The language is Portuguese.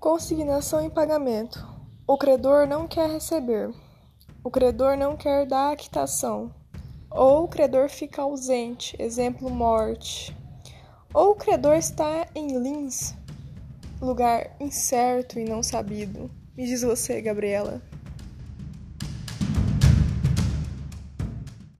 Consignação e pagamento. O credor não quer receber. O credor não quer dar a quitação. Ou o credor fica ausente, exemplo, morte. Ou o credor está em Lins, lugar incerto e não sabido. Me diz você, Gabriela.